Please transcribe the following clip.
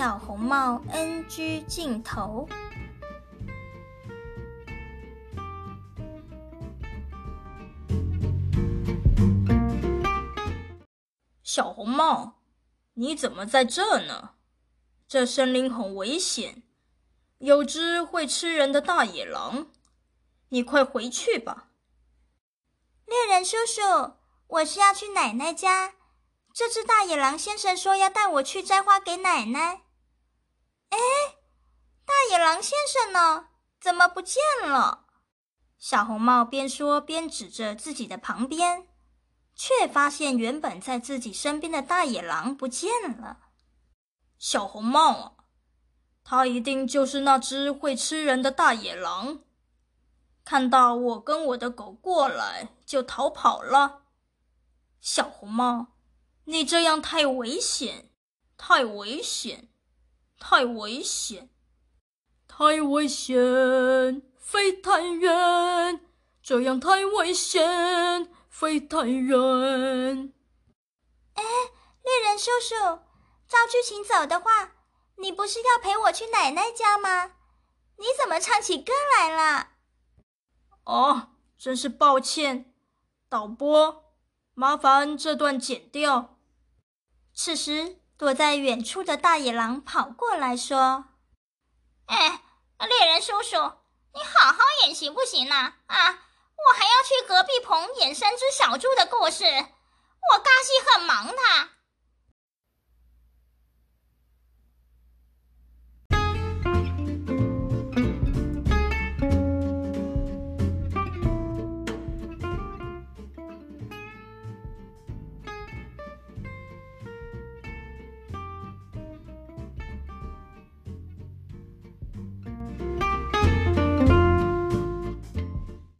小红帽 NG 镜头。小红帽，你怎么在这呢？这森林很危险，有只会吃人的大野狼，你快回去吧。猎人叔叔，我是要去奶奶家。这只大野狼先生说要带我去摘花给奶奶。先生呢？怎么不见了？小红帽边说边指着自己的旁边，却发现原本在自己身边的大野狼不见了。小红帽啊，他一定就是那只会吃人的大野狼。看到我跟我的狗过来，就逃跑了。小红帽，你这样太危险，太危险，太危险，太危险，飞太远，这样太危险，飞太远。哎，猎人叔叔，照剧情走的话，你不是要陪我去奶奶家吗？你怎么唱起歌来了？哦，真是抱歉，导播，麻烦这段剪掉。此时，躲在远处的大野狼跑过来说：“哎，叔叔，你好好演行不行呢？啊，我还要去隔壁棚演三只小猪的故事，我嘎西很忙的。”